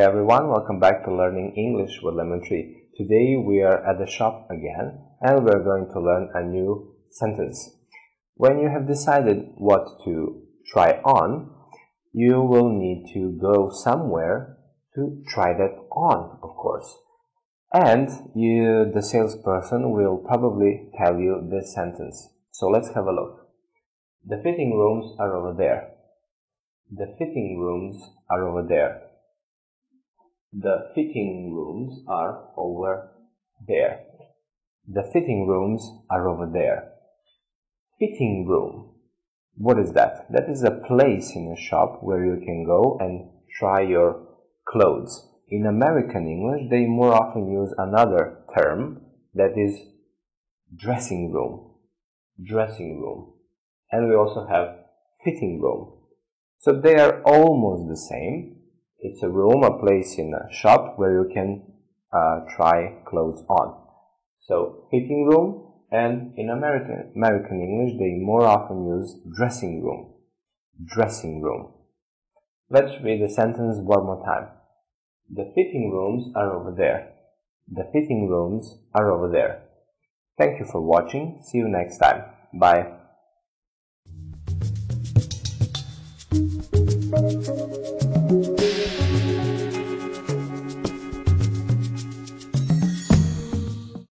everyone, welcome back to Learning English with Lemon Tree. Today we are at the shop again and we're going to learn a new sentence. When you have decided what to try on, you will need to go somewhere to try that on, of course. And you, the salesperson will probably tell you this sentence. So let's have a look. The fitting rooms are over there. The fitting rooms are over there. The fitting rooms are over there. The fitting rooms are over there. Fitting room. What is that? That is a place in a shop where you can go and try your clothes. In American English, they more often use another term that is dressing room. Dressing room. And we also have fitting room. So they are almost the same, it's a room, a place in a shop where you can uh, try clothes on. So fitting room and in American, American English they more often use dressing room. Dressing room. Let's read the sentence one more time. The fitting rooms are over there. The fitting rooms are over there. Thank you for watching. See you next time. Bye.